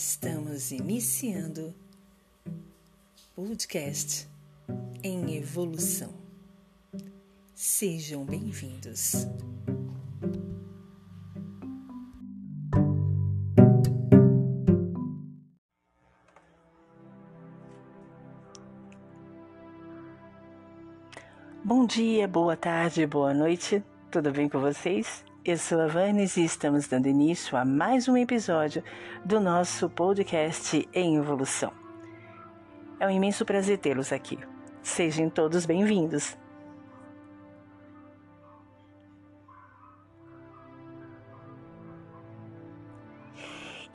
Estamos iniciando podcast em evolução. Sejam bem-vindos. Bom dia, boa tarde, boa noite. Tudo bem com vocês? Eu sou a Vanes e estamos dando início a mais um episódio do nosso podcast em evolução. É um imenso prazer tê-los aqui. Sejam todos bem-vindos.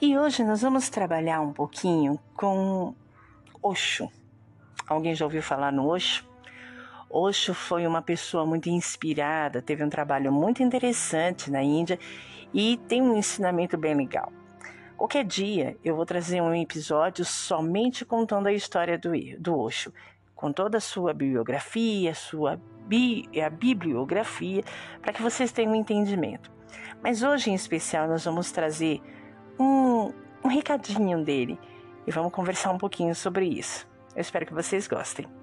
E hoje nós vamos trabalhar um pouquinho com Osho. Alguém já ouviu falar no Osho? Osho foi uma pessoa muito inspirada, teve um trabalho muito interessante na Índia e tem um ensinamento bem legal. Qualquer dia eu vou trazer um episódio somente contando a história do, do Osho, com toda a sua bibliografia, sua bi, a bibliografia, para que vocês tenham um entendimento. Mas hoje em especial nós vamos trazer um, um recadinho dele e vamos conversar um pouquinho sobre isso. Eu espero que vocês gostem.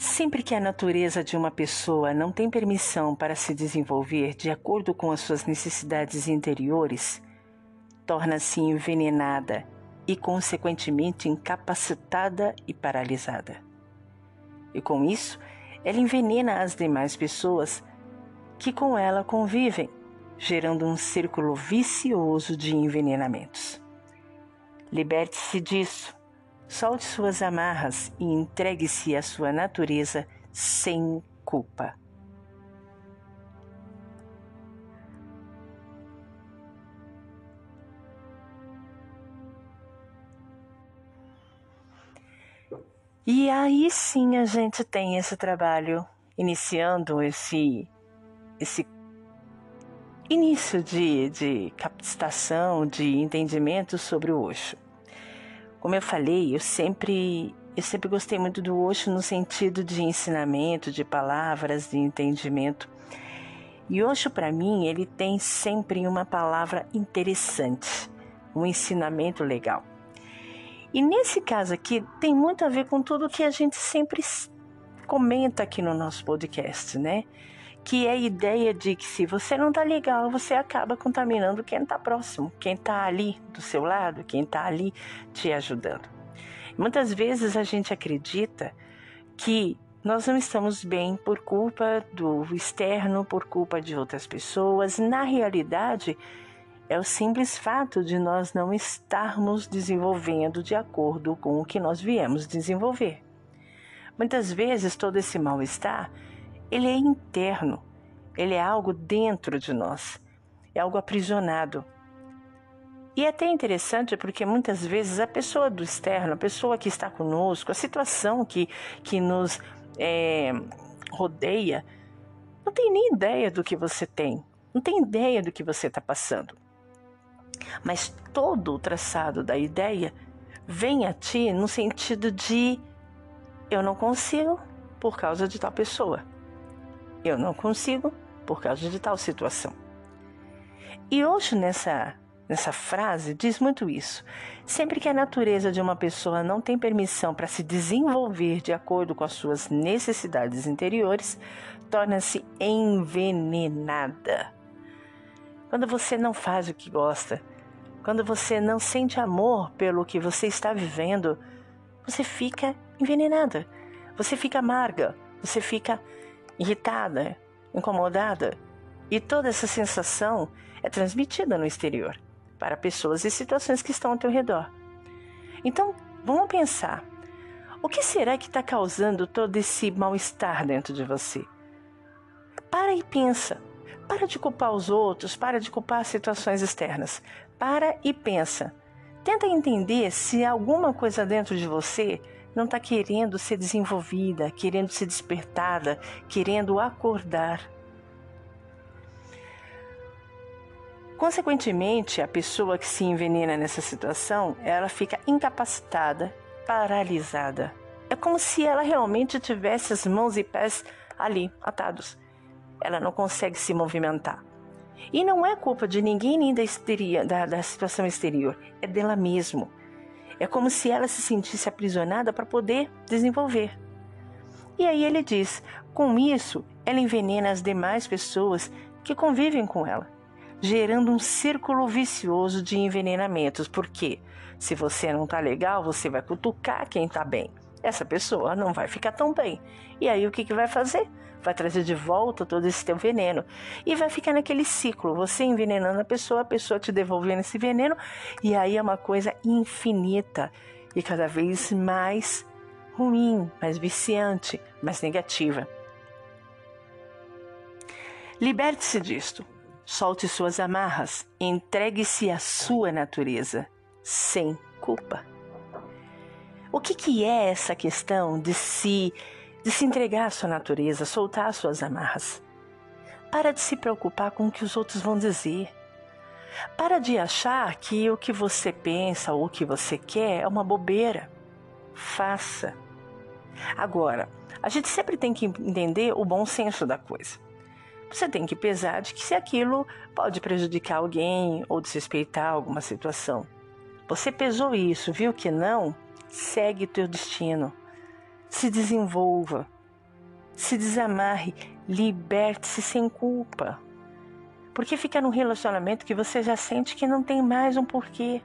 Sempre que a natureza de uma pessoa não tem permissão para se desenvolver de acordo com as suas necessidades interiores, torna-se envenenada e, consequentemente, incapacitada e paralisada. E com isso, ela envenena as demais pessoas que com ela convivem, gerando um círculo vicioso de envenenamentos. Liberte-se disso Solte suas amarras e entregue-se à sua natureza sem culpa. E aí sim a gente tem esse trabalho iniciando esse esse início de, de captação, de entendimento sobre o Osho. Como eu falei, eu sempre eu sempre gostei muito do Osho no sentido de ensinamento, de palavras, de entendimento. E Osho para mim, ele tem sempre uma palavra interessante, um ensinamento legal. E nesse caso aqui tem muito a ver com tudo que a gente sempre comenta aqui no nosso podcast, né? Que é a ideia de que se você não tá legal, você acaba contaminando quem está próximo, quem está ali do seu lado, quem está ali te ajudando. Muitas vezes a gente acredita que nós não estamos bem por culpa do externo, por culpa de outras pessoas. Na realidade, é o simples fato de nós não estarmos desenvolvendo de acordo com o que nós viemos desenvolver. Muitas vezes todo esse mal-estar ele é interno, ele é algo dentro de nós, é algo aprisionado. E é até interessante porque muitas vezes a pessoa do externo, a pessoa que está conosco, a situação que, que nos é, rodeia, não tem nem ideia do que você tem, não tem ideia do que você está passando. Mas todo o traçado da ideia vem a ti no sentido de eu não consigo por causa de tal pessoa. Eu não consigo por causa de tal situação. E hoje nessa nessa frase diz muito isso. Sempre que a natureza de uma pessoa não tem permissão para se desenvolver de acordo com as suas necessidades interiores, torna-se envenenada. Quando você não faz o que gosta, quando você não sente amor pelo que você está vivendo, você fica envenenada, você fica amarga, você fica irritada, incomodada. E toda essa sensação é transmitida no exterior, para pessoas e situações que estão ao teu redor. Então, vamos pensar: o que será que está causando todo esse mal-estar dentro de você? Para e pensa. Para de culpar os outros, para de culpar situações externas. Para e pensa. Tenta entender se alguma coisa dentro de você não está querendo ser desenvolvida, querendo ser despertada, querendo acordar. Consequentemente, a pessoa que se envenena nessa situação, ela fica incapacitada, paralisada. É como se ela realmente tivesse as mãos e pés ali, atados. Ela não consegue se movimentar. E não é culpa de ninguém nem da, histeria, da, da situação exterior, é dela mesmo. É como se ela se sentisse aprisionada para poder desenvolver. E aí ele diz: com isso, ela envenena as demais pessoas que convivem com ela, gerando um círculo vicioso de envenenamentos. Porque se você não tá legal, você vai cutucar quem tá bem. Essa pessoa não vai ficar tão bem. E aí o que, que vai fazer? Vai trazer de volta todo esse teu veneno e vai ficar naquele ciclo, você envenenando a pessoa, a pessoa te devolvendo esse veneno e aí é uma coisa infinita e cada vez mais ruim, mais viciante, mais negativa. Liberte-se disto. Solte suas amarras, entregue-se à sua natureza, sem culpa. O que, que é essa questão de se de se entregar à sua natureza, soltar suas amarras. Para de se preocupar com o que os outros vão dizer. Para de achar que o que você pensa ou o que você quer é uma bobeira. Faça. Agora, a gente sempre tem que entender o bom senso da coisa. Você tem que pesar de que se aquilo pode prejudicar alguém ou desrespeitar alguma situação. Você pesou isso, viu que não? Segue teu destino se desenvolva, se desamarre, liberte-se sem culpa. Por que ficar num relacionamento que você já sente que não tem mais um porquê?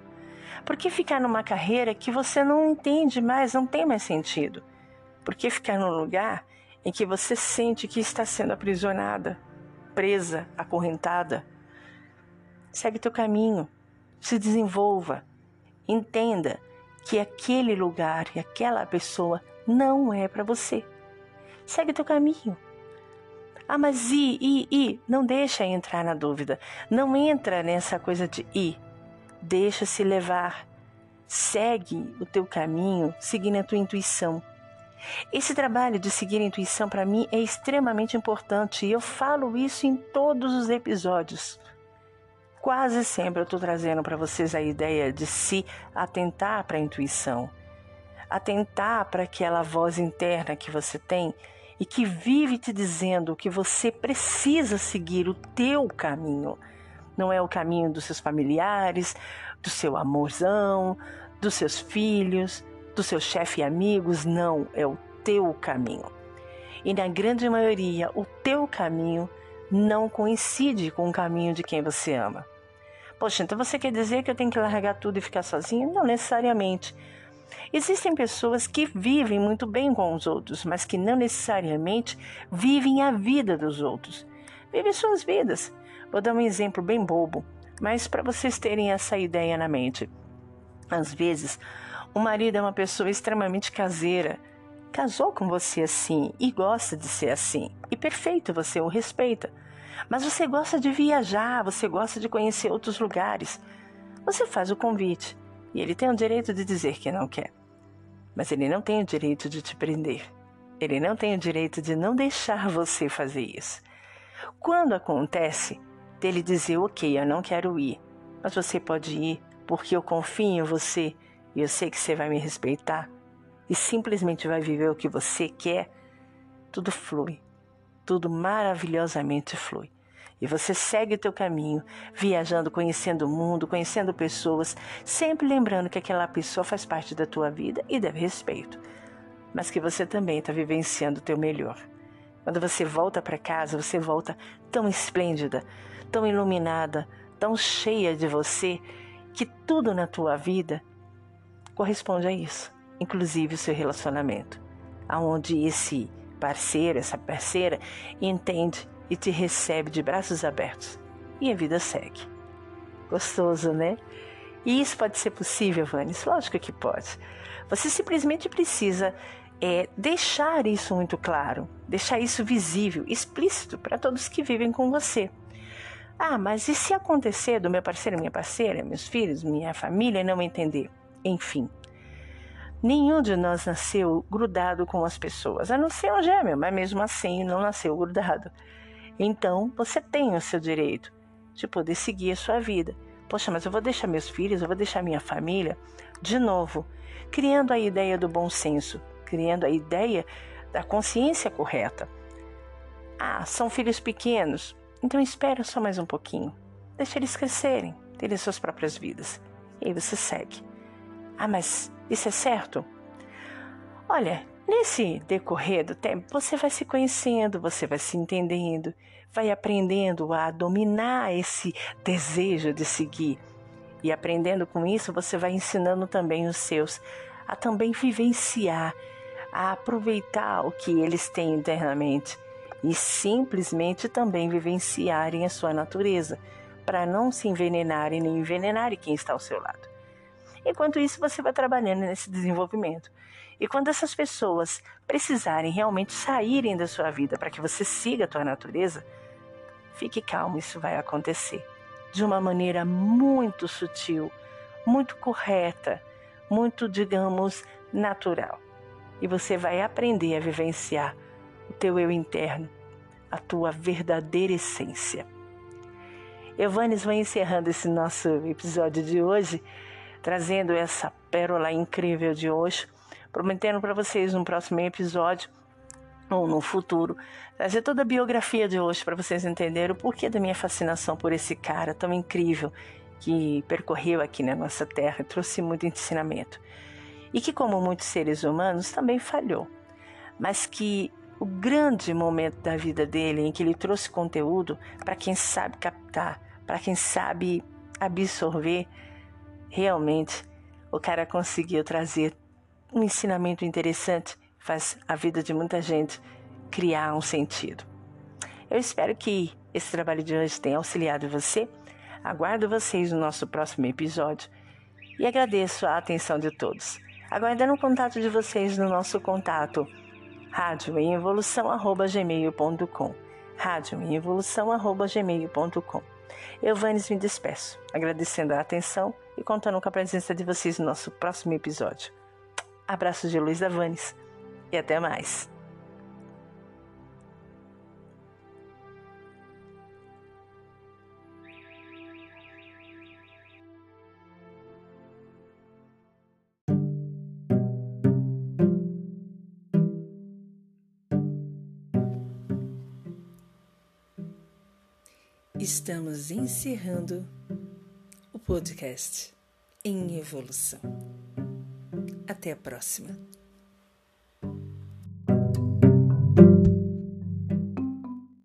Por que ficar numa carreira que você não entende mais, não tem mais sentido? Por que ficar num lugar em que você sente que está sendo aprisionada, presa, acorrentada? Segue teu caminho, se desenvolva, entenda que aquele lugar e aquela pessoa não é para você. Segue teu caminho. Ah, mas e, e, e? Não deixa entrar na dúvida. Não entra nessa coisa de ir. Deixa-se levar. Segue o teu caminho, seguindo a tua intuição. Esse trabalho de seguir a intuição para mim é extremamente importante e eu falo isso em todos os episódios. Quase sempre eu estou trazendo para vocês a ideia de se atentar para a intuição atentar para aquela voz interna que você tem e que vive te dizendo que você precisa seguir o teu caminho. Não é o caminho dos seus familiares, do seu amorzão, dos seus filhos, do seu chefe e amigos, não, é o teu caminho. E na grande maioria, o teu caminho não coincide com o caminho de quem você ama. Poxa, então você quer dizer que eu tenho que largar tudo e ficar sozinha? Não necessariamente. Existem pessoas que vivem muito bem com os outros, mas que não necessariamente vivem a vida dos outros. Vivem suas vidas. Vou dar um exemplo bem bobo, mas para vocês terem essa ideia na mente. Às vezes, o marido é uma pessoa extremamente caseira, casou com você assim e gosta de ser assim, e perfeito, você o respeita. Mas você gosta de viajar, você gosta de conhecer outros lugares. Você faz o convite e ele tem o direito de dizer que não quer. Mas ele não tem o direito de te prender. Ele não tem o direito de não deixar você fazer isso. Quando acontece dele dizer, ok, eu não quero ir, mas você pode ir porque eu confio em você e eu sei que você vai me respeitar e simplesmente vai viver o que você quer, tudo flui. Tudo maravilhosamente flui. E você segue o teu caminho, viajando, conhecendo o mundo, conhecendo pessoas, sempre lembrando que aquela pessoa faz parte da tua vida e deve respeito, mas que você também está vivenciando o teu melhor. Quando você volta para casa, você volta tão esplêndida, tão iluminada, tão cheia de você, que tudo na tua vida corresponde a isso, inclusive o seu relacionamento, aonde esse parceiro, essa parceira entende e te recebe de braços abertos e a vida segue. Gostoso, né? E isso pode ser possível, Vanes? Lógico que pode. Você simplesmente precisa é, deixar isso muito claro, deixar isso visível, explícito para todos que vivem com você. Ah, mas e se acontecer do meu parceiro, minha parceira, meus filhos, minha família não entender? Enfim, nenhum de nós nasceu grudado com as pessoas, a não ser um gêmeo, mas mesmo assim não nasceu grudado. Então, você tem o seu direito de poder seguir a sua vida. Poxa, mas eu vou deixar meus filhos, eu vou deixar minha família. De novo, criando a ideia do bom senso, criando a ideia da consciência correta. Ah, são filhos pequenos. Então espera só mais um pouquinho. Deixa eles crescerem, terem suas próprias vidas. E aí você segue. Ah, mas isso é certo? Olha, nesse decorrer do tempo, você vai se conhecendo, você vai se entendendo, vai aprendendo a dominar esse desejo de seguir. E aprendendo com isso, você vai ensinando também os seus a também vivenciar, a aproveitar o que eles têm internamente e simplesmente também vivenciarem a sua natureza, para não se envenenarem nem envenenarem quem está ao seu lado. Enquanto isso, você vai trabalhando nesse desenvolvimento. E quando essas pessoas precisarem realmente saírem da sua vida para que você siga a tua natureza, fique calmo, isso vai acontecer de uma maneira muito sutil, muito correta, muito, digamos, natural. E você vai aprender a vivenciar o teu eu interno, a tua verdadeira essência. Vanes, vou encerrando esse nosso episódio de hoje, trazendo essa pérola incrível de hoje, prometendo para vocês no próximo episódio ou no futuro, trazer toda a biografia de hoje para vocês entenderem o porquê da minha fascinação por esse cara tão incrível que percorreu aqui na nossa terra e trouxe muito ensinamento. E que, como muitos seres humanos, também falhou, mas que o grande momento da vida dele em que ele trouxe conteúdo para quem sabe captar, para quem sabe absorver, realmente o cara conseguiu trazer um ensinamento interessante, faz a vida de muita gente criar um sentido. Eu espero que esse trabalho de hoje tenha auxiliado você. Aguardo vocês no nosso próximo episódio e agradeço a atenção de todos. Aguardando o contato de vocês no nosso contato rádio em evolução@gmail.com. Rádio em evolução@gmail.com. Eu, Vanes, me despeço, agradecendo a atenção e contando com a presença de vocês no nosso próximo episódio. Abraços de Luiz da Vanes e até mais. Estamos encerrando o podcast em evolução. Até a próxima.